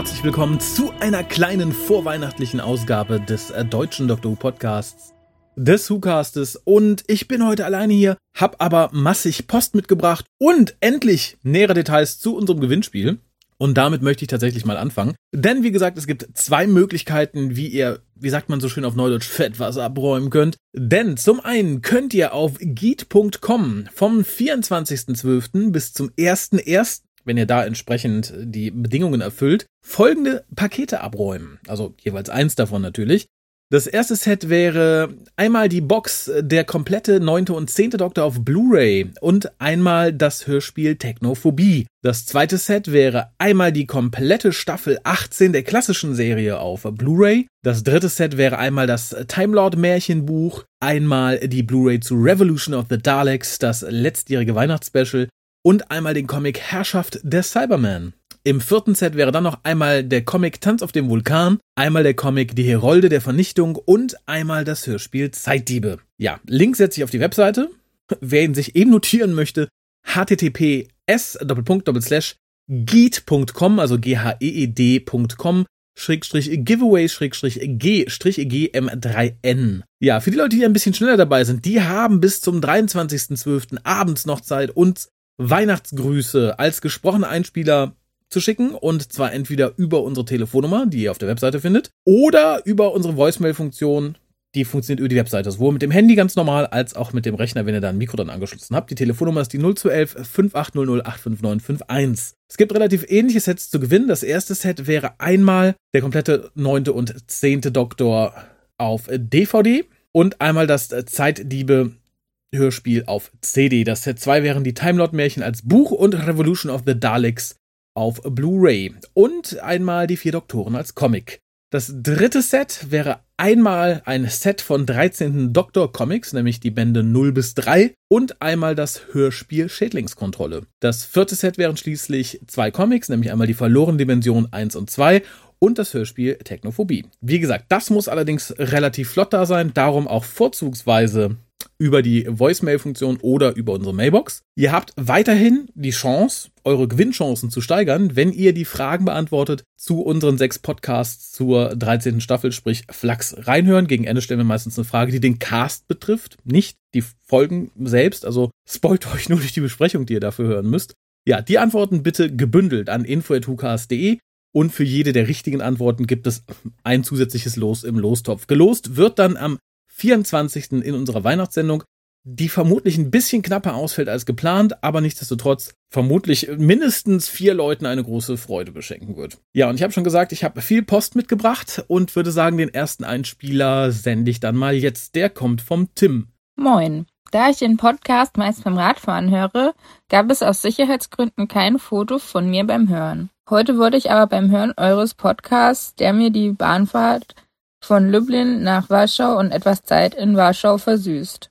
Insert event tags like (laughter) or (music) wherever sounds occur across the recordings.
Herzlich willkommen zu einer kleinen vorweihnachtlichen Ausgabe des äh, deutschen Dr. Who Podcasts, des WhoCastes und ich bin heute alleine hier, hab aber massig Post mitgebracht und endlich nähere Details zu unserem Gewinnspiel. Und damit möchte ich tatsächlich mal anfangen. Denn wie gesagt, es gibt zwei Möglichkeiten, wie ihr, wie sagt man so schön auf Neudeutsch, fett was abräumen könnt. Denn zum einen könnt ihr auf geet.com vom 24.12. bis zum 1.1 wenn ihr da entsprechend die Bedingungen erfüllt, folgende Pakete abräumen. Also jeweils eins davon natürlich. Das erste Set wäre einmal die Box der komplette neunte und zehnte Doktor auf Blu-ray und einmal das Hörspiel Technophobie. Das zweite Set wäre einmal die komplette Staffel 18 der klassischen Serie auf Blu-ray. Das dritte Set wäre einmal das Time Lord Märchenbuch, einmal die Blu-ray zu Revolution of the Daleks, das letztjährige Weihnachtsspecial und einmal den Comic Herrschaft der Cyberman. Im vierten Set wäre dann noch einmal der Comic Tanz auf dem Vulkan, einmal der Comic Die Herolde der Vernichtung und einmal das Hörspiel Zeitdiebe. Ja, Link setze ich auf die Webseite. Wer ihn sich eben notieren möchte, https geet.com, also g-h-e-e-d.com, Schrägstrich Giveaway Schrägstrich G Strich GM3N. Ja, für die Leute, die ein bisschen schneller dabei sind, die haben bis zum 23.12. abends noch Zeit, uns Weihnachtsgrüße als gesprochene Einspieler zu schicken und zwar entweder über unsere Telefonnummer, die ihr auf der Webseite findet, oder über unsere Voicemail-Funktion, die funktioniert über die Webseite, sowohl mit dem Handy ganz normal als auch mit dem Rechner, wenn ihr da ein Mikro dann angeschlossen habt. Die Telefonnummer ist die 0211 5800 85951. Es gibt relativ ähnliche Sets zu gewinnen. Das erste Set wäre einmal der komplette neunte und zehnte Doktor auf DVD und einmal das Zeitdiebe Hörspiel auf CD. Das Set 2 wären die Timelord-Märchen als Buch und Revolution of the Daleks auf Blu-ray. Und einmal die vier Doktoren als Comic. Das dritte Set wäre einmal ein Set von 13. Doktor Comics, nämlich die Bände 0 bis 3 und einmal das Hörspiel Schädlingskontrolle. Das vierte Set wären schließlich zwei Comics, nämlich einmal die Verlorene Dimension 1 und 2 und das Hörspiel Technophobie. Wie gesagt, das muss allerdings relativ flott da sein, darum auch vorzugsweise über die Voicemail-Funktion oder über unsere Mailbox. Ihr habt weiterhin die Chance, eure Gewinnchancen zu steigern, wenn ihr die Fragen beantwortet zu unseren sechs Podcasts zur 13. Staffel, sprich Flachs reinhören. Gegen Ende stellen wir meistens eine Frage, die den Cast betrifft, nicht die Folgen selbst. Also spoilt euch nur durch die Besprechung, die ihr dafür hören müsst. Ja, die Antworten bitte gebündelt an info.hucast.de und für jede der richtigen Antworten gibt es ein zusätzliches Los im Lostopf. Gelost wird dann am 24. in unserer Weihnachtssendung, die vermutlich ein bisschen knapper ausfällt als geplant, aber nichtsdestotrotz vermutlich mindestens vier Leuten eine große Freude beschenken wird. Ja, und ich habe schon gesagt, ich habe viel Post mitgebracht und würde sagen, den ersten Einspieler sende ich dann mal jetzt. Der kommt vom Tim. Moin. Da ich den Podcast meist beim Radfahren höre, gab es aus Sicherheitsgründen kein Foto von mir beim Hören. Heute wurde ich aber beim Hören eures Podcasts, der mir die Bahnfahrt von Lublin nach Warschau und etwas Zeit in Warschau versüßt.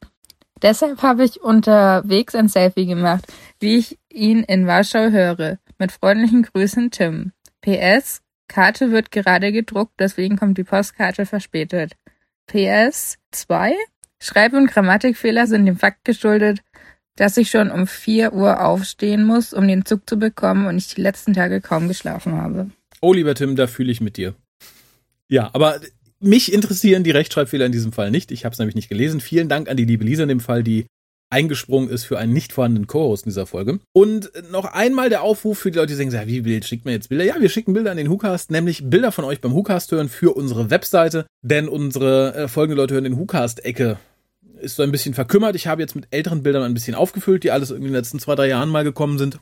Deshalb habe ich unterwegs ein Selfie gemacht, wie ich ihn in Warschau höre. Mit freundlichen Grüßen Tim. PS, Karte wird gerade gedruckt, deswegen kommt die Postkarte verspätet. PS 2, Schreib- und Grammatikfehler sind dem Fakt geschuldet, dass ich schon um 4 Uhr aufstehen muss, um den Zug zu bekommen und ich die letzten Tage kaum geschlafen habe. Oh, lieber Tim, da fühle ich mit dir. Ja, aber mich interessieren die Rechtschreibfehler in diesem Fall nicht. Ich habe es nämlich nicht gelesen. Vielen Dank an die liebe Lisa in dem Fall, die eingesprungen ist für einen nicht vorhandenen Co-Host in dieser Folge. Und noch einmal der Aufruf für die Leute, die sagen, wie Bild, schickt mir jetzt Bilder? Ja, wir schicken Bilder an den WhoCast, nämlich Bilder von euch beim WhoCast hören für unsere Webseite, denn unsere äh, folgende Leute hören den WhoCast-Ecke ist so ein bisschen verkümmert. Ich habe jetzt mit älteren Bildern ein bisschen aufgefüllt, die alles irgendwie in den letzten zwei, drei Jahren mal gekommen sind.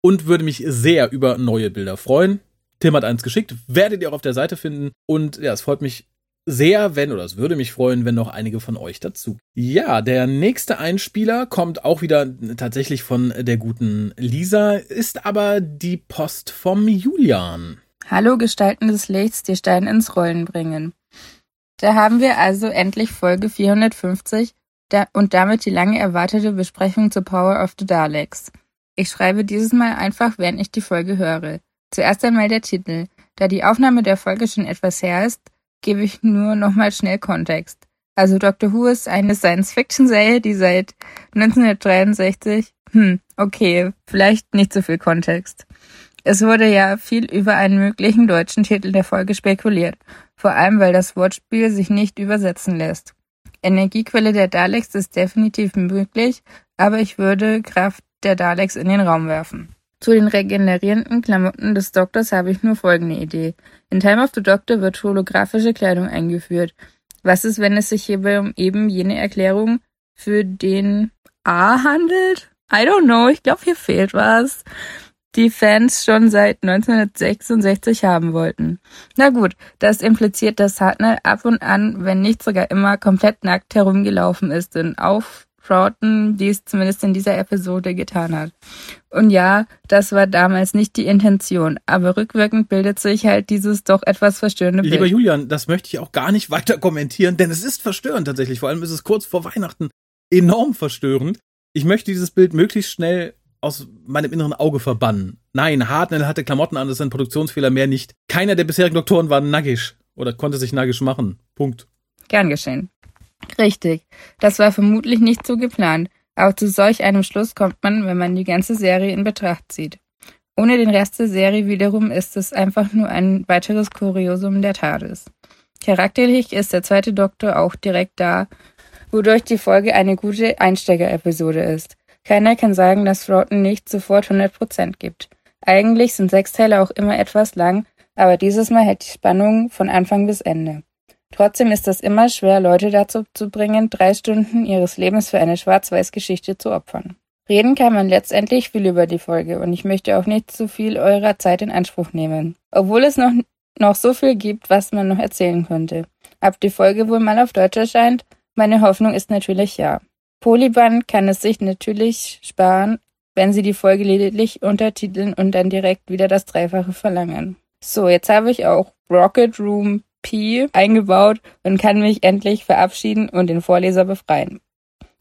Und würde mich sehr über neue Bilder freuen. Tim hat eins geschickt, werdet ihr auch auf der Seite finden. Und ja, es freut mich sehr, wenn, oder es würde mich freuen, wenn noch einige von euch dazu. Ja, der nächste Einspieler kommt auch wieder tatsächlich von der guten Lisa, ist aber die Post vom Julian. Hallo Gestalten des Lichts, die Stein ins Rollen bringen. Da haben wir also endlich Folge 450 und damit die lange erwartete Besprechung zur Power of the Daleks. Ich schreibe dieses Mal einfach, während ich die Folge höre. Zuerst einmal der Titel. Da die Aufnahme der Folge schon etwas her ist, gebe ich nur nochmal schnell Kontext. Also Doctor Who ist eine Science-Fiction-Serie, die seit 1963, hm, okay, vielleicht nicht so viel Kontext. Es wurde ja viel über einen möglichen deutschen Titel der Folge spekuliert, vor allem weil das Wortspiel sich nicht übersetzen lässt. Energiequelle der Daleks ist definitiv möglich, aber ich würde Kraft der Daleks in den Raum werfen. Zu den regenerierenden Klamotten des Doktors habe ich nur folgende Idee. In Time of the Doctor wird holographische Kleidung eingeführt. Was ist, wenn es sich hierbei um eben jene Erklärung für den A handelt? I don't know, ich glaube, hier fehlt was. Die Fans schon seit 1966 haben wollten. Na gut, das impliziert, dass Hartnell ab und an, wenn nicht sogar immer, komplett nackt herumgelaufen ist und auf Broughton dies zumindest in dieser Episode getan hat. Und ja, das war damals nicht die Intention, aber rückwirkend bildet sich halt dieses doch etwas verstörende Bild. Lieber Julian, das möchte ich auch gar nicht weiter kommentieren, denn es ist verstörend tatsächlich. Vor allem ist es kurz vor Weihnachten enorm verstörend. Ich möchte dieses Bild möglichst schnell aus meinem inneren Auge verbannen. Nein, Hartnell hatte Klamotten an, das ist ein Produktionsfehler, mehr nicht. Keiner der bisherigen Doktoren war naggisch oder konnte sich naggisch machen. Punkt. Gern geschehen. Richtig. Das war vermutlich nicht so geplant, aber zu solch einem Schluss kommt man, wenn man die ganze Serie in Betracht zieht. Ohne den Rest der Serie wiederum ist es einfach nur ein weiteres Kuriosum der TARDIS. Charakterlich ist der zweite Doktor auch direkt da, wodurch die Folge eine gute Einsteiger-Episode ist. Keiner kann sagen, dass Froughton nicht sofort 100% gibt. Eigentlich sind sechs Teile auch immer etwas lang, aber dieses Mal hält die Spannung von Anfang bis Ende. Trotzdem ist es immer schwer, Leute dazu zu bringen, drei Stunden ihres Lebens für eine Schwarz-Weiß-Geschichte zu opfern. Reden kann man letztendlich viel über die Folge und ich möchte auch nicht zu viel eurer Zeit in Anspruch nehmen. Obwohl es noch, noch so viel gibt, was man noch erzählen könnte. Ob die Folge wohl mal auf Deutsch erscheint? Meine Hoffnung ist natürlich ja. Polyband kann es sich natürlich sparen, wenn sie die Folge lediglich untertiteln und dann direkt wieder das Dreifache verlangen. So, jetzt habe ich auch Rocket Room Eingebaut und kann mich endlich verabschieden und den Vorleser befreien.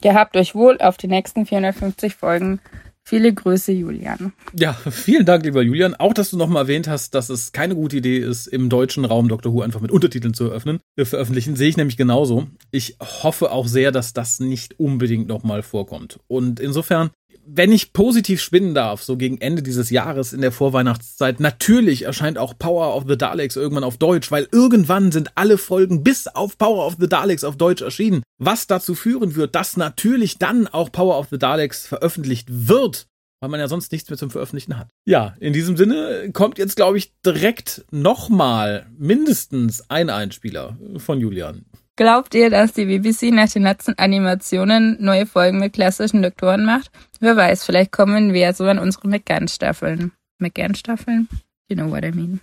Ihr habt euch wohl auf die nächsten 450 Folgen. Viele Grüße, Julian. Ja, vielen Dank, lieber Julian. Auch, dass du nochmal erwähnt hast, dass es keine gute Idee ist, im deutschen Raum Doctor Who einfach mit Untertiteln zu eröffnen, äh, veröffentlichen, sehe ich nämlich genauso. Ich hoffe auch sehr, dass das nicht unbedingt nochmal vorkommt. Und insofern wenn ich positiv spinnen darf, so gegen Ende dieses Jahres in der Vorweihnachtszeit, natürlich erscheint auch Power of the Daleks irgendwann auf Deutsch, weil irgendwann sind alle Folgen bis auf Power of the Daleks auf Deutsch erschienen, was dazu führen wird, dass natürlich dann auch Power of the Daleks veröffentlicht wird, weil man ja sonst nichts mehr zum Veröffentlichen hat. Ja, in diesem Sinne kommt jetzt, glaube ich, direkt nochmal mindestens ein Einspieler von Julian. Glaubt ihr, dass die BBC nach den letzten Animationen neue Folgen mit klassischen Doktoren macht? Wer weiß, vielleicht kommen wir so an unsere McGann-Staffeln. McGann-Staffeln? You know what I mean.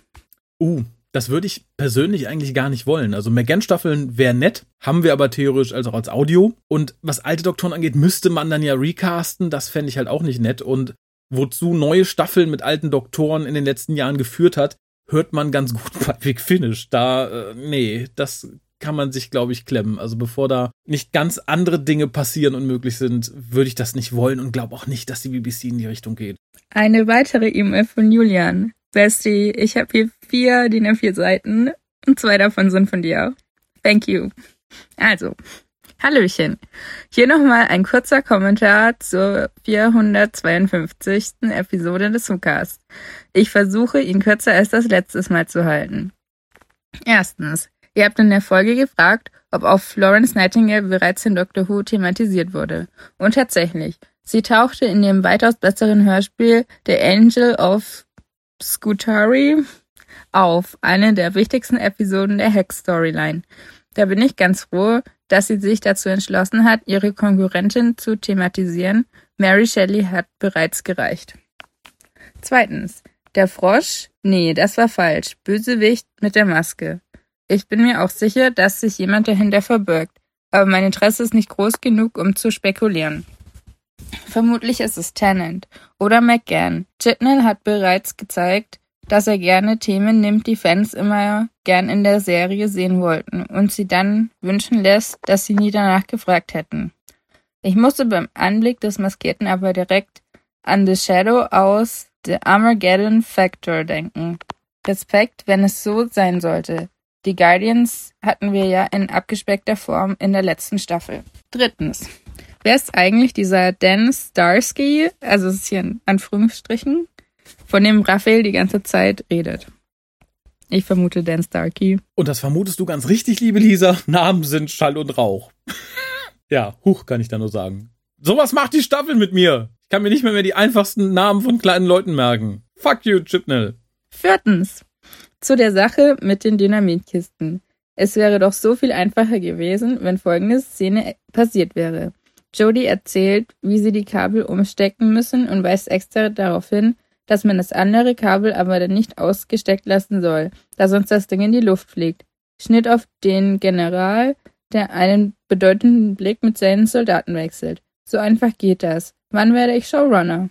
Uh, das würde ich persönlich eigentlich gar nicht wollen. Also McGann-Staffeln wäre nett, haben wir aber theoretisch also auch als Audio. Und was alte Doktoren angeht, müsste man dann ja recasten. Das fände ich halt auch nicht nett. Und wozu neue Staffeln mit alten Doktoren in den letzten Jahren geführt hat, hört man ganz (laughs) gut bei Big Finish. Da, äh, nee, das kann man sich, glaube ich, klemmen. Also bevor da nicht ganz andere Dinge passieren und möglich sind, würde ich das nicht wollen und glaube auch nicht, dass die BBC in die Richtung geht. Eine weitere E-Mail von Julian. Bestie, ich habe hier vier DIN A4 Seiten und zwei davon sind von dir. Thank you. Also, Hallöchen. Hier nochmal ein kurzer Kommentar zur 452. Episode des Sucast. Ich versuche, ihn kürzer als das letztes Mal zu halten. Erstens, Ihr habt in der Folge gefragt, ob auch Florence Nightingale bereits in Doctor Who thematisiert wurde. Und tatsächlich, sie tauchte in dem weitaus besseren Hörspiel The Angel of Scutari auf, eine der wichtigsten Episoden der Hex-Storyline. Da bin ich ganz froh, dass sie sich dazu entschlossen hat, ihre Konkurrentin zu thematisieren. Mary Shelley hat bereits gereicht. Zweitens. Der Frosch? Nee, das war falsch. Bösewicht mit der Maske. Ich bin mir auch sicher, dass sich jemand dahinter verbirgt, aber mein Interesse ist nicht groß genug, um zu spekulieren. Vermutlich ist es Tennant oder McGann. Chitnell hat bereits gezeigt, dass er gerne Themen nimmt, die Fans immer gern in der Serie sehen wollten und sie dann wünschen lässt, dass sie nie danach gefragt hätten. Ich musste beim Anblick des Maskierten aber direkt an The Shadow aus The Armageddon Factor denken. Respekt, wenn es so sein sollte. Die Guardians hatten wir ja in abgespeckter Form in der letzten Staffel. Drittens. Wer ist eigentlich dieser Dan Starsky? Also es ist hier in Anführungsstrichen. von dem Raphael die ganze Zeit redet. Ich vermute Dan Starkey. Und das vermutest du ganz richtig, liebe Lisa. Namen sind Schall und Rauch. (laughs) ja, huch, kann ich da nur sagen. Sowas macht die Staffel mit mir. Ich kann mir nicht mehr, mehr die einfachsten Namen von kleinen Leuten merken. Fuck you, Chipnell. Viertens. Zu der Sache mit den Dynamitkisten. Es wäre doch so viel einfacher gewesen, wenn folgende Szene passiert wäre. Jodie erzählt, wie sie die Kabel umstecken müssen und weist extra darauf hin, dass man das andere Kabel aber dann nicht ausgesteckt lassen soll, da sonst das Ding in die Luft fliegt. Schnitt auf den General, der einen bedeutenden Blick mit seinen Soldaten wechselt. So einfach geht das. Wann werde ich Showrunner?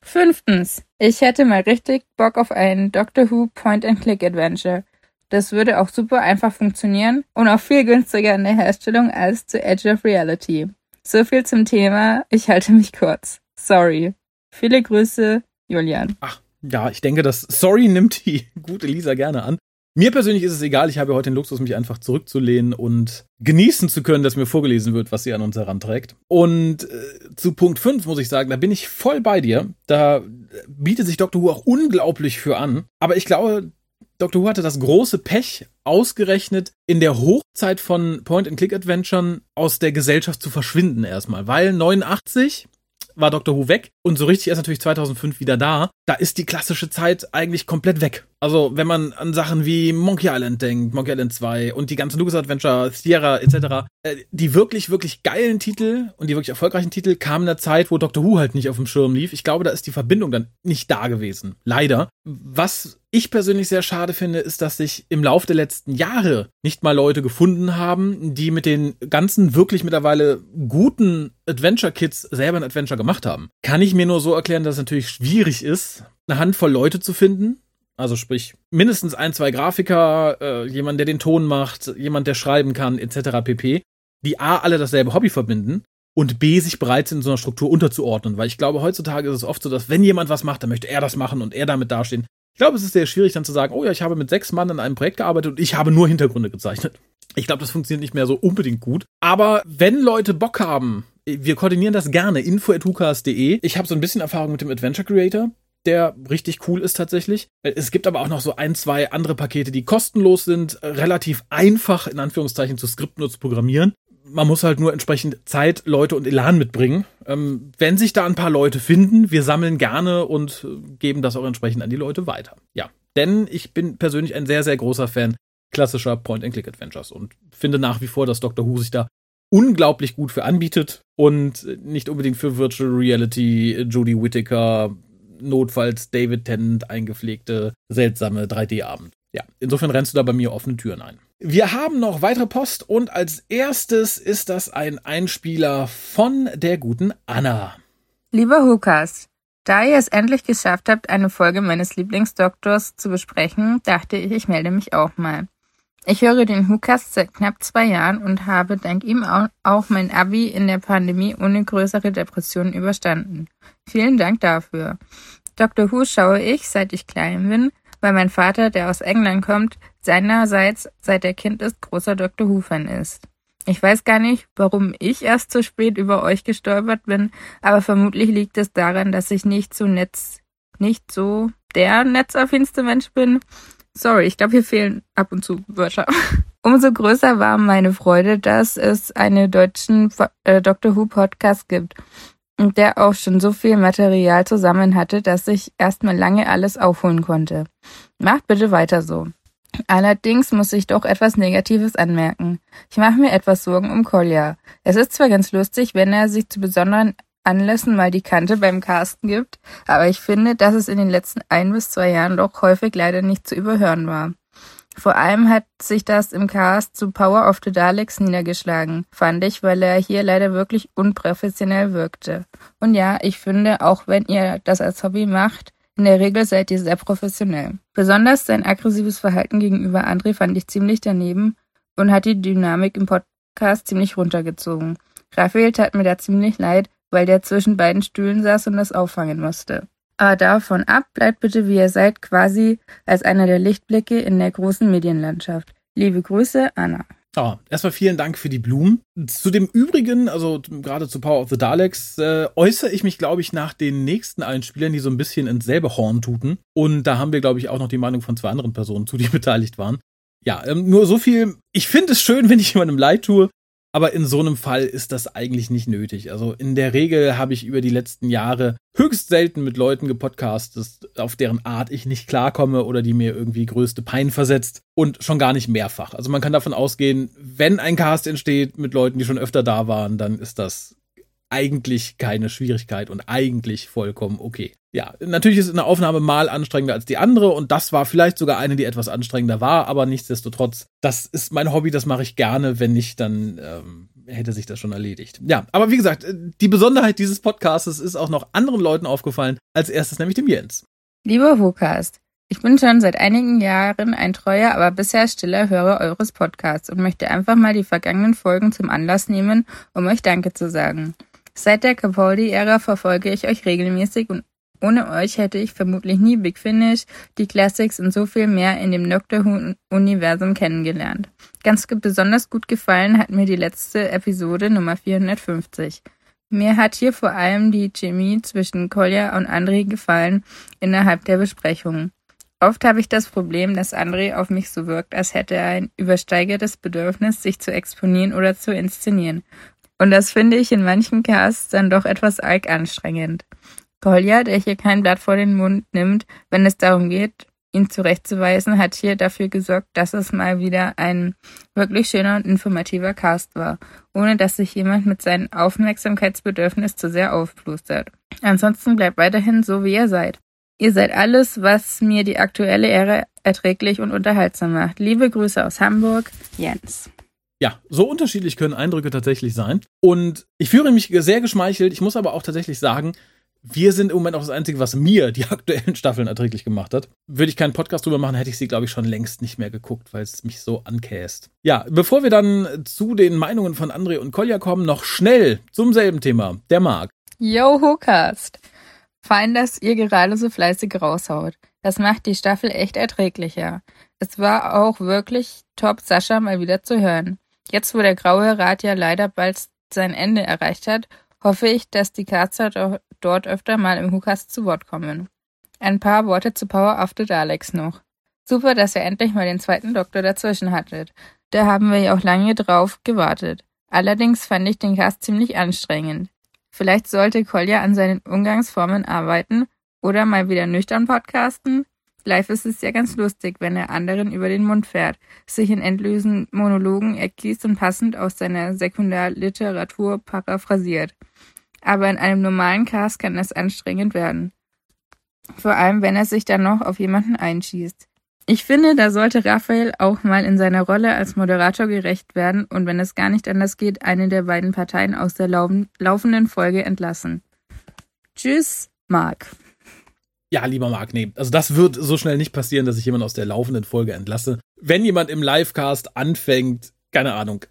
Fünftens. Ich hätte mal richtig Bock auf ein Doctor Who Point-and-Click-Adventure. Das würde auch super einfach funktionieren und auch viel günstiger in der Herstellung als zu Edge of Reality. So viel zum Thema. Ich halte mich kurz. Sorry. Viele Grüße, Julian. Ach, ja, ich denke, das Sorry nimmt die gute Lisa gerne an. Mir persönlich ist es egal, ich habe heute den Luxus, mich einfach zurückzulehnen und genießen zu können, dass mir vorgelesen wird, was sie an uns heranträgt. Und äh, zu Punkt 5 muss ich sagen, da bin ich voll bei dir. Da bietet sich Dr. Who auch unglaublich für an. Aber ich glaube, Dr. Who hatte das große Pech, ausgerechnet in der Hochzeit von Point-and-Click-Adventuren aus der Gesellschaft zu verschwinden erstmal. Weil 89 war Dr. Who weg und so richtig erst natürlich 2005 wieder da. Da ist die klassische Zeit eigentlich komplett weg. Also, wenn man an Sachen wie Monkey Island denkt, Monkey Island 2 und die ganzen Lucas Adventure, Sierra etc., äh, die wirklich, wirklich geilen Titel und die wirklich erfolgreichen Titel kamen in der Zeit, wo Doctor Who halt nicht auf dem Schirm lief. Ich glaube, da ist die Verbindung dann nicht da gewesen. Leider. Was ich persönlich sehr schade finde, ist, dass sich im Laufe der letzten Jahre nicht mal Leute gefunden haben, die mit den ganzen wirklich mittlerweile guten Adventure-Kits selber ein Adventure gemacht haben. Kann ich mir nur so erklären, dass es natürlich schwierig ist, eine Handvoll Leute zu finden, also sprich, mindestens ein, zwei Grafiker, äh, jemand, der den Ton macht, jemand, der schreiben kann, etc. pp. Die A, alle dasselbe Hobby verbinden und B, sich bereit sind, in so einer Struktur unterzuordnen. Weil ich glaube, heutzutage ist es oft so, dass wenn jemand was macht, dann möchte er das machen und er damit dastehen. Ich glaube, es ist sehr schwierig dann zu sagen, oh ja, ich habe mit sechs Mann an einem Projekt gearbeitet und ich habe nur Hintergründe gezeichnet. Ich glaube, das funktioniert nicht mehr so unbedingt gut. Aber wenn Leute Bock haben, wir koordinieren das gerne, info.hukas.de. Ich habe so ein bisschen Erfahrung mit dem Adventure Creator der richtig cool ist tatsächlich. Es gibt aber auch noch so ein, zwei andere Pakete, die kostenlos sind, relativ einfach in Anführungszeichen zu skripten und zu programmieren. Man muss halt nur entsprechend Zeit, Leute und Elan mitbringen. Ähm, wenn sich da ein paar Leute finden, wir sammeln gerne und geben das auch entsprechend an die Leute weiter. Ja, denn ich bin persönlich ein sehr, sehr großer Fan klassischer Point-and-Click-Adventures und finde nach wie vor, dass Doctor Who sich da unglaublich gut für anbietet und nicht unbedingt für Virtual Reality, Jodie Whittaker, notfalls David Tennant eingepflegte, seltsame 3D-Abend. Ja, insofern rennst du da bei mir offene Türen ein. Wir haben noch weitere Post und als erstes ist das ein Einspieler von der guten Anna. Lieber Hukas, da ihr es endlich geschafft habt, eine Folge meines Lieblingsdoktors zu besprechen, dachte ich, ich melde mich auch mal. Ich höre den Hukas seit knapp zwei Jahren und habe dank ihm auch mein Abi in der Pandemie ohne größere Depressionen überstanden. Vielen Dank dafür. Dr. Who schaue ich, seit ich klein bin, weil mein Vater, der aus England kommt, seinerseits, seit er Kind ist, großer Dr. Who-Fan ist. Ich weiß gar nicht, warum ich erst so spät über euch gestolpert bin, aber vermutlich liegt es daran, dass ich nicht so netz, nicht so der netzaffinste Mensch bin Sorry, ich glaube, hier fehlen ab und zu Wörter. (laughs) Umso größer war meine Freude, dass es einen deutschen äh, Doctor Who Podcast gibt der auch schon so viel Material zusammen hatte, dass ich erstmal lange alles aufholen konnte. Macht bitte weiter so. Allerdings muss ich doch etwas Negatives anmerken. Ich mache mir etwas Sorgen um Kolja. Es ist zwar ganz lustig, wenn er sich zu besonderen Anlässen mal die Kante beim Casten gibt, aber ich finde, dass es in den letzten ein bis zwei Jahren doch häufig leider nicht zu überhören war. Vor allem hat sich das im Cast zu Power of the Daleks niedergeschlagen, fand ich, weil er hier leider wirklich unprofessionell wirkte. Und ja, ich finde, auch wenn ihr das als Hobby macht, in der Regel seid ihr sehr professionell. Besonders sein aggressives Verhalten gegenüber André fand ich ziemlich daneben und hat die Dynamik im Podcast ziemlich runtergezogen. Raphael tat mir da ziemlich leid, weil der zwischen beiden Stühlen saß und das auffangen musste. Aber davon ab, bleibt bitte wie ihr seid, quasi als einer der Lichtblicke in der großen Medienlandschaft. Liebe Grüße, Anna. Ah, erstmal vielen Dank für die Blumen. Zu dem Übrigen, also gerade zu Power of the Daleks, äh, äußere ich mich, glaube ich, nach den nächsten Einspielern, die so ein bisschen ins selbe Horn tuten. Und da haben wir, glaube ich, auch noch die Meinung von zwei anderen Personen zu, die beteiligt waren. Ja, ähm, nur so viel. Ich finde es schön, (laughs) wenn ich jemandem leid tue. Aber in so einem Fall ist das eigentlich nicht nötig. Also in der Regel habe ich über die letzten Jahre höchst selten mit Leuten gepodcastet, auf deren Art ich nicht klarkomme oder die mir irgendwie größte Pein versetzt und schon gar nicht mehrfach. Also man kann davon ausgehen, wenn ein Cast entsteht mit Leuten, die schon öfter da waren, dann ist das eigentlich keine Schwierigkeit und eigentlich vollkommen okay. Ja, natürlich ist eine Aufnahme mal anstrengender als die andere und das war vielleicht sogar eine, die etwas anstrengender war, aber nichtsdestotrotz, das ist mein Hobby, das mache ich gerne, wenn nicht, dann ähm, hätte sich das schon erledigt. Ja, aber wie gesagt, die Besonderheit dieses Podcasts ist auch noch anderen Leuten aufgefallen, als erstes nämlich dem Jens. Lieber Wokast, ich bin schon seit einigen Jahren ein treuer, aber bisher stiller Hörer eures Podcasts und möchte einfach mal die vergangenen Folgen zum Anlass nehmen, um euch Danke zu sagen. Seit der Capaldi-Ära verfolge ich euch regelmäßig und ohne euch hätte ich vermutlich nie Big Finish, die Classics und so viel mehr in dem Doctor Who-Universum kennengelernt. Ganz besonders gut gefallen hat mir die letzte Episode Nummer 450. Mir hat hier vor allem die Chemie zwischen Kolja und André gefallen innerhalb der Besprechung. Oft habe ich das Problem, dass André auf mich so wirkt, als hätte er ein übersteigertes Bedürfnis, sich zu exponieren oder zu inszenieren. Und das finde ich in manchen Casts dann doch etwas arg anstrengend. Kolja, der hier kein Blatt vor den Mund nimmt, wenn es darum geht, ihn zurechtzuweisen, hat hier dafür gesorgt, dass es mal wieder ein wirklich schöner und informativer Cast war, ohne dass sich jemand mit seinem Aufmerksamkeitsbedürfnis zu sehr aufplustert. Ansonsten bleibt weiterhin so, wie ihr seid. Ihr seid alles, was mir die aktuelle Ära erträglich und unterhaltsam macht. Liebe Grüße aus Hamburg, Jens. Ja, so unterschiedlich können Eindrücke tatsächlich sein. Und ich fühle mich sehr geschmeichelt. Ich muss aber auch tatsächlich sagen, wir sind im Moment auch das Einzige, was mir die (laughs) aktuellen Staffeln erträglich gemacht hat. Würde ich keinen Podcast drüber machen, hätte ich sie, glaube ich, schon längst nicht mehr geguckt, weil es mich so ankäst. Ja, bevor wir dann zu den Meinungen von André und Kolja kommen, noch schnell zum selben Thema. Der Marc. Yo, Hookast. Fein, dass ihr gerade so fleißig raushaut. Das macht die Staffel echt erträglicher. Es war auch wirklich top, Sascha mal wieder zu hören. Jetzt, wo der Graue Rat ja leider bald sein Ende erreicht hat, hoffe ich, dass die Karzer dort öfter mal im Hukas zu Wort kommen. Ein paar Worte zu Power of the Daleks noch. Super, dass ihr endlich mal den zweiten Doktor dazwischen hattet. Da haben wir ja auch lange drauf gewartet. Allerdings fand ich den Cast ziemlich anstrengend. Vielleicht sollte Kolja an seinen Umgangsformen arbeiten oder mal wieder nüchtern podcasten. Live ist es ja ganz lustig, wenn er anderen über den Mund fährt, sich in endlosen Monologen ergießt und passend aus seiner Sekundärliteratur paraphrasiert. Aber in einem normalen Cast kann das anstrengend werden. Vor allem, wenn er sich dann noch auf jemanden einschießt. Ich finde, da sollte Raphael auch mal in seiner Rolle als Moderator gerecht werden und wenn es gar nicht anders geht, eine der beiden Parteien aus der laufenden Folge entlassen. Tschüss, Marc. Ja, lieber Marc, nee. Also das wird so schnell nicht passieren, dass ich jemanden aus der laufenden Folge entlasse. Wenn jemand im Livecast anfängt, keine Ahnung,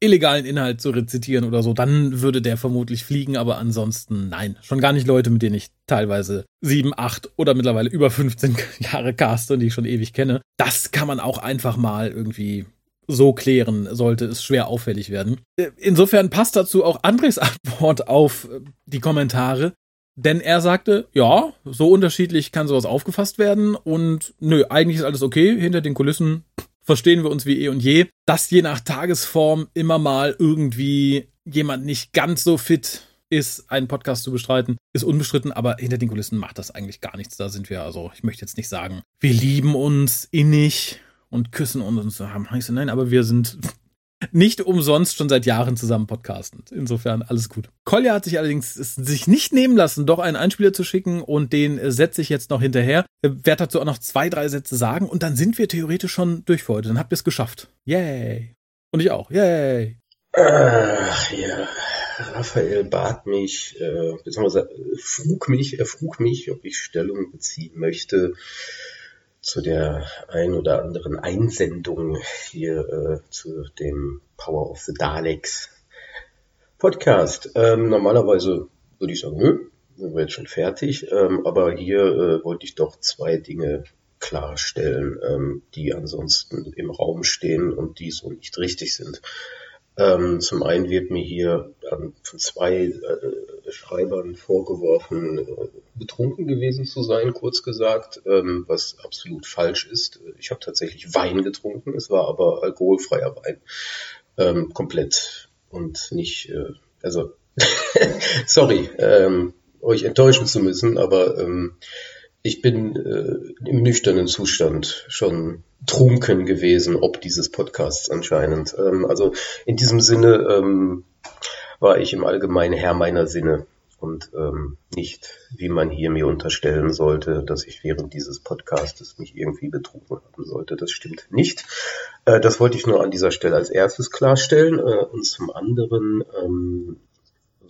illegalen Inhalt zu rezitieren oder so, dann würde der vermutlich fliegen, aber ansonsten nein. Schon gar nicht Leute, mit denen ich teilweise sieben, acht oder mittlerweile über 15 (laughs) Jahre caste und die ich schon ewig kenne. Das kann man auch einfach mal irgendwie so klären, sollte es schwer auffällig werden. Insofern passt dazu auch Andres (laughs) Antwort auf die Kommentare. Denn er sagte, ja, so unterschiedlich kann sowas aufgefasst werden und nö, eigentlich ist alles okay. Hinter den Kulissen verstehen wir uns wie eh und je. Dass je nach Tagesform immer mal irgendwie jemand nicht ganz so fit ist, einen Podcast zu bestreiten, ist unbestritten, aber hinter den Kulissen macht das eigentlich gar nichts. Da sind wir also, ich möchte jetzt nicht sagen, wir lieben uns innig und küssen uns und haben nein, aber wir sind nicht umsonst schon seit Jahren zusammen podcasten. Insofern alles gut. Kolja hat sich allerdings sich nicht nehmen lassen, doch einen Einspieler zu schicken und den setze ich jetzt noch hinterher. Werde dazu auch noch zwei, drei Sätze sagen und dann sind wir theoretisch schon durch für heute. Dann habt ihr es geschafft. Yay. Und ich auch. Yay. Ach ja. Raphael bat mich, äh, beziehungsweise frug mich, er frug mich, ob ich Stellung beziehen möchte zu der ein oder anderen Einsendung hier äh, zu dem Power of the Daleks Podcast. Ähm, normalerweise würde ich sagen, nö, sind wir jetzt schon fertig, ähm, aber hier äh, wollte ich doch zwei Dinge klarstellen, ähm, die ansonsten im Raum stehen und die so nicht richtig sind. Ähm, zum einen wird mir hier ähm, von zwei äh, Schreibern vorgeworfen, betrunken gewesen zu sein, kurz gesagt, ähm, was absolut falsch ist. Ich habe tatsächlich Wein getrunken, es war aber alkoholfreier Wein, ähm, komplett und nicht, äh, also (laughs) sorry, ähm, euch enttäuschen zu müssen, aber ich bin äh, im nüchternen Zustand schon trunken gewesen, ob dieses Podcasts anscheinend. Also in diesem Sinne war ich im Allgemeinen Herr meiner Sinne und ähm, nicht, wie man hier mir unterstellen sollte, dass ich während dieses Podcastes mich irgendwie betrunken haben sollte. Das stimmt nicht. Äh, das wollte ich nur an dieser Stelle als erstes klarstellen. Äh, und zum anderen ähm,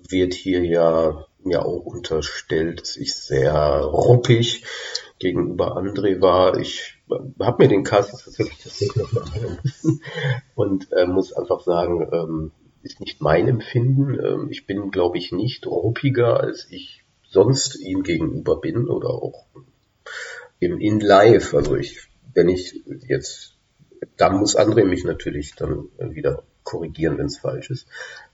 wird hier ja mir auch unterstellt, dass ich sehr ruppig gegenüber André war. Ich habe mir den Cast tatsächlich tatsächlich noch mal und äh, muss einfach sagen, ähm, ist nicht mein Empfinden. Ähm, ich bin, glaube ich, nicht ruppiger, als ich sonst ihm gegenüber bin oder auch im in live. Also ich, wenn ich jetzt, dann muss André mich natürlich dann wieder korrigieren, wenn es falsch ist.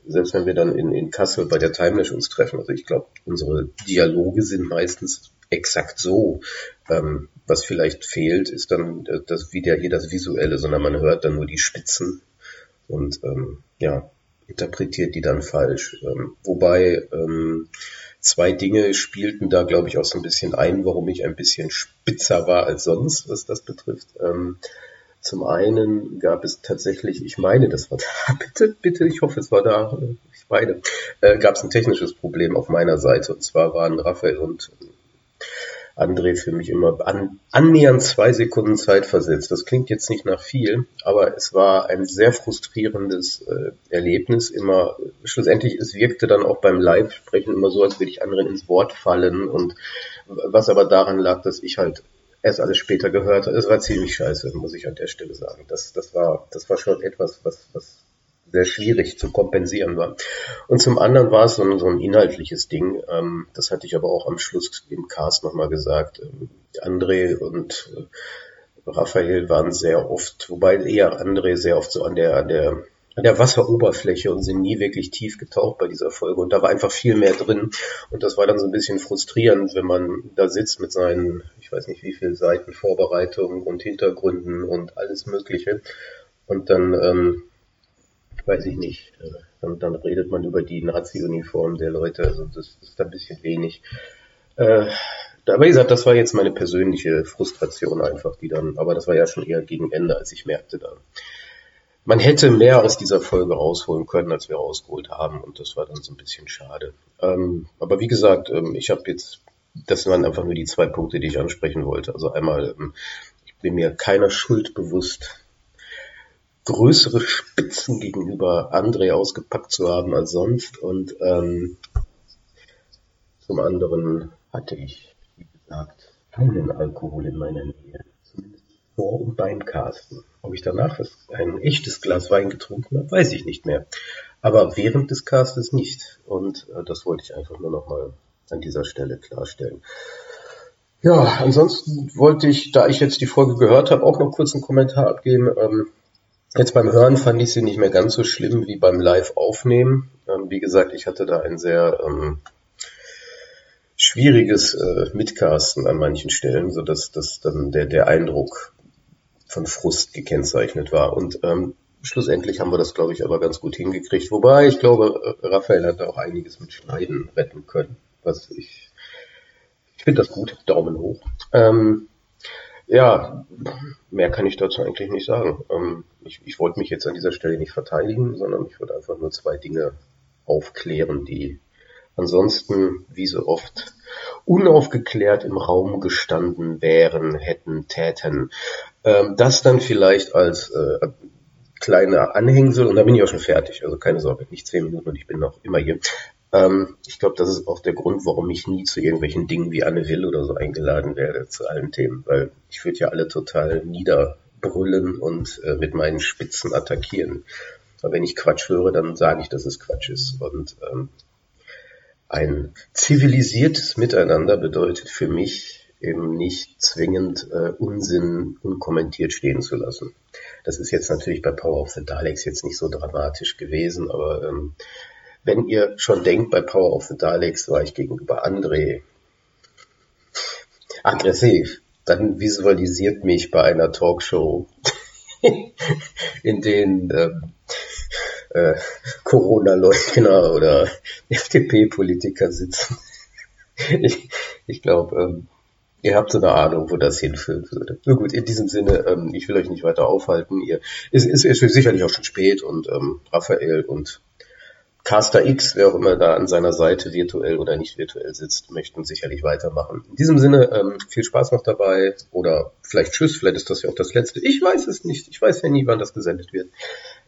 Selbst wenn wir dann in, in Kassel bei der Timelash uns treffen. Also ich glaube, unsere Dialoge sind meistens exakt so. Ähm, was vielleicht fehlt, ist dann äh, das wieder hier das Visuelle, sondern man hört dann nur die Spitzen und ähm, ja, interpretiert die dann falsch. Ähm, wobei ähm, zwei Dinge spielten da, glaube ich, auch so ein bisschen ein, warum ich ein bisschen spitzer war als sonst, was das betrifft. Ähm, zum einen gab es tatsächlich, ich meine, das war (laughs) da, bitte, bitte, ich hoffe, es war da, ich meine, äh, gab es ein technisches Problem auf meiner Seite. Und zwar waren Raphael und André für mich immer an, annähernd zwei Sekunden Zeit versetzt. Das klingt jetzt nicht nach viel, aber es war ein sehr frustrierendes äh, Erlebnis. Immer schlussendlich, es wirkte dann auch beim Live-Sprechen immer so, als würde ich anderen ins Wort fallen und was aber daran lag, dass ich halt erst alles später gehört. Es war ziemlich scheiße, muss ich an der Stelle sagen. Das, das war, das war schon etwas, was, was sehr schwierig zu kompensieren war. Und zum anderen war es so ein, so ein inhaltliches Ding. Ähm, das hatte ich aber auch am Schluss im Cast nochmal gesagt. Ähm, André und äh, Raphael waren sehr oft, wobei eher André sehr oft so an der, an der an der Wasseroberfläche und sind nie wirklich tief getaucht bei dieser Folge. Und da war einfach viel mehr drin. Und das war dann so ein bisschen frustrierend, wenn man da sitzt mit seinen, ich weiß nicht wie viele Seiten Vorbereitung und Hintergründen und alles Mögliche. Und dann, ähm, weiß ich nicht, äh, dann, dann redet man über die Nazi-Uniform der Leute. Also das, ist ein bisschen wenig. Äh, aber wie gesagt, das war jetzt meine persönliche Frustration einfach, die dann, aber das war ja schon eher gegen Ende, als ich merkte dann man hätte mehr aus dieser Folge rausholen können, als wir rausgeholt haben. Und das war dann so ein bisschen schade. Ähm, aber wie gesagt, ähm, ich habe jetzt, das waren einfach nur die zwei Punkte, die ich ansprechen wollte. Also einmal, ähm, ich bin mir keiner Schuld bewusst, größere Spitzen gegenüber André ausgepackt zu haben als sonst. Und ähm, zum anderen hatte ich, wie gesagt, keinen Alkohol in meiner Nähe vor und beim Casten. Ob ich danach ein echtes Glas Wein getrunken habe, weiß ich nicht mehr. Aber während des Castes nicht. Und äh, das wollte ich einfach nur nochmal an dieser Stelle klarstellen. Ja, ansonsten wollte ich, da ich jetzt die Folge gehört habe, auch noch kurz einen Kommentar abgeben. Ähm, jetzt beim Hören fand ich sie nicht mehr ganz so schlimm wie beim Live-Aufnehmen. Ähm, wie gesagt, ich hatte da ein sehr ähm, schwieriges äh, Mitcasten an manchen Stellen, so dass das dann der, der Eindruck von Frust gekennzeichnet war. Und ähm, schlussendlich haben wir das, glaube ich, aber ganz gut hingekriegt. Wobei ich glaube, äh, Raphael hat auch einiges mit Schneiden retten können. Was ich, ich finde das gut. Daumen hoch. Ähm, ja, mehr kann ich dazu eigentlich nicht sagen. Ähm, ich, ich wollte mich jetzt an dieser Stelle nicht verteidigen, sondern ich wollte einfach nur zwei Dinge aufklären, die ansonsten, wie so oft, unaufgeklärt im Raum gestanden wären, hätten, täten. Ähm, das dann vielleicht als äh, kleine Anhängsel und dann bin ich auch schon fertig. Also keine Sorge, nicht zehn Minuten und ich bin noch immer hier. Ähm, ich glaube, das ist auch der Grund, warum ich nie zu irgendwelchen Dingen wie Anne Will oder so eingeladen werde zu allen Themen, weil ich würde ja alle total niederbrüllen und äh, mit meinen Spitzen attackieren. Aber wenn ich Quatsch höre, dann sage ich, dass es Quatsch ist. Und ähm, ein zivilisiertes Miteinander bedeutet für mich eben nicht zwingend äh, Unsinn unkommentiert stehen zu lassen. Das ist jetzt natürlich bei Power of the Daleks jetzt nicht so dramatisch gewesen, aber ähm, wenn ihr schon denkt, bei Power of the Daleks war ich gegenüber André aggressiv, dann visualisiert mich bei einer Talkshow, (laughs) in denen ähm, äh, Corona-Leugner oder (laughs) FDP-Politiker sitzen. (laughs) ich ich glaube, ähm, ihr habt so eine Ahnung, wo das hinführen würde. Nur gut, in diesem Sinne, ähm, ich will euch nicht weiter aufhalten. Ihr, es ist, ist, ist sicherlich auch schon spät und ähm, Raphael und Caster X, wer auch immer da an seiner Seite virtuell oder nicht virtuell sitzt, möchten sicherlich weitermachen. In diesem Sinne, ähm, viel Spaß noch dabei oder vielleicht Tschüss, vielleicht ist das ja auch das Letzte. Ich weiß es nicht. Ich weiß ja nie, wann das gesendet wird.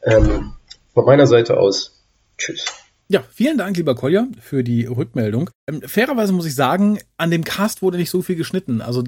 Ähm, von meiner Seite aus, Tschüss. Ja, vielen Dank, lieber Kolja, für die Rückmeldung. Ähm, fairerweise muss ich sagen, an dem Cast wurde nicht so viel geschnitten. Also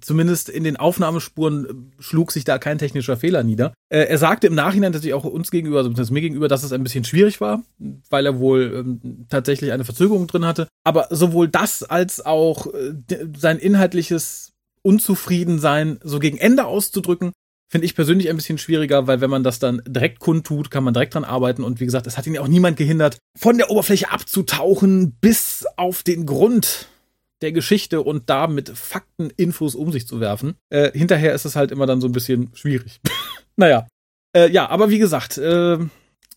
zumindest in den Aufnahmespuren äh, schlug sich da kein technischer Fehler nieder. Äh, er sagte im Nachhinein tatsächlich auch uns gegenüber, also mir gegenüber, dass es ein bisschen schwierig war, weil er wohl ähm, tatsächlich eine Verzögerung drin hatte. Aber sowohl das als auch äh, sein inhaltliches Unzufriedensein so gegen Ende auszudrücken, finde ich persönlich ein bisschen schwieriger, weil wenn man das dann direkt kundtut, kann man direkt dran arbeiten. Und wie gesagt, es hat ihn auch niemand gehindert, von der Oberfläche abzutauchen bis auf den Grund der Geschichte und da mit Fakten, Infos um sich zu werfen. Äh, hinterher ist es halt immer dann so ein bisschen schwierig. (laughs) naja. Äh, ja, aber wie gesagt, äh,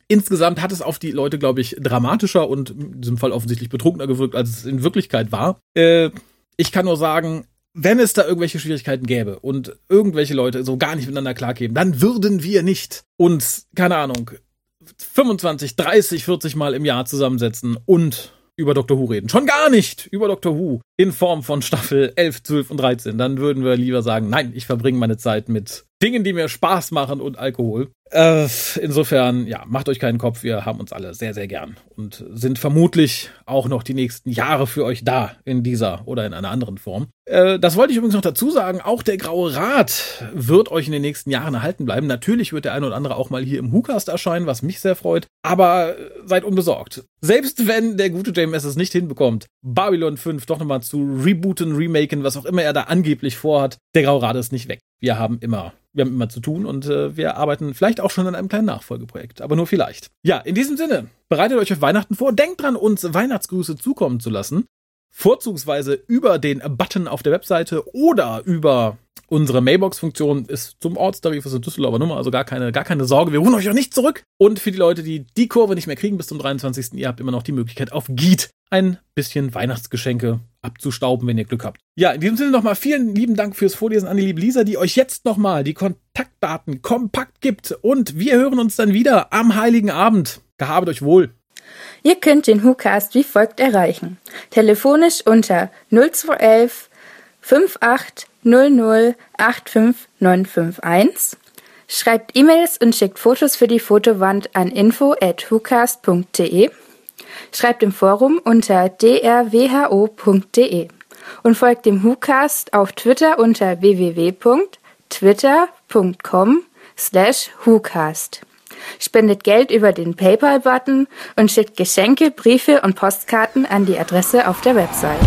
insgesamt hat es auf die Leute, glaube ich, dramatischer und in diesem Fall offensichtlich betrunkener gewirkt, als es in Wirklichkeit war. Äh, ich kann nur sagen, wenn es da irgendwelche Schwierigkeiten gäbe und irgendwelche Leute so gar nicht miteinander klarkämen, dann würden wir nicht uns, keine Ahnung, 25, 30, 40 Mal im Jahr zusammensetzen und über Dr. Who reden. Schon gar nicht über Dr. Who in Form von Staffel 11, 12 und 13. Dann würden wir lieber sagen, nein, ich verbringe meine Zeit mit Dingen, die mir Spaß machen und Alkohol. Äh, insofern, ja, macht euch keinen Kopf, wir haben uns alle sehr, sehr gern und sind vermutlich auch noch die nächsten Jahre für euch da in dieser oder in einer anderen Form. Äh, das wollte ich übrigens noch dazu sagen, auch der Graue Rat wird euch in den nächsten Jahren erhalten bleiben. Natürlich wird der eine oder andere auch mal hier im WhoCast erscheinen, was mich sehr freut, aber seid unbesorgt. Selbst wenn der gute JMS es nicht hinbekommt, Babylon 5 doch nochmal zu rebooten, remaken, was auch immer er da angeblich vorhat, der Graue Rat ist nicht weg. Wir haben immer wir haben immer zu tun und äh, wir arbeiten vielleicht auch schon an einem kleinen Nachfolgeprojekt, aber nur vielleicht. Ja, in diesem Sinne, bereitet euch auf Weihnachten vor, denkt dran, uns Weihnachtsgrüße zukommen zu lassen. Vorzugsweise über den Button auf der Webseite oder über unsere Mailbox-Funktion ist zum Ortstarif, ist eine Düsseldorfer Nummer, also gar keine, gar keine Sorge. Wir ruhen euch auch nicht zurück. Und für die Leute, die die Kurve nicht mehr kriegen bis zum 23. Ihr habt immer noch die Möglichkeit auf Geet ein bisschen Weihnachtsgeschenke abzustauben, wenn ihr Glück habt. Ja, in diesem Sinne nochmal vielen lieben Dank fürs Vorlesen an die liebe Lisa, die euch jetzt nochmal die Kontaktdaten kompakt gibt. Und wir hören uns dann wieder am Heiligen Abend. Gehabet euch wohl. Ihr könnt den WhoCast wie folgt erreichen. Telefonisch unter 0211 5800 85951. Schreibt E-Mails und schickt Fotos für die Fotowand an info at whocast.de. Schreibt im Forum unter drwho.de und folgt dem WhoCast auf Twitter unter www.twitter.com slash WhoCast. Spendet Geld über den PayPal-Button und schickt Geschenke, Briefe und Postkarten an die Adresse auf der Website.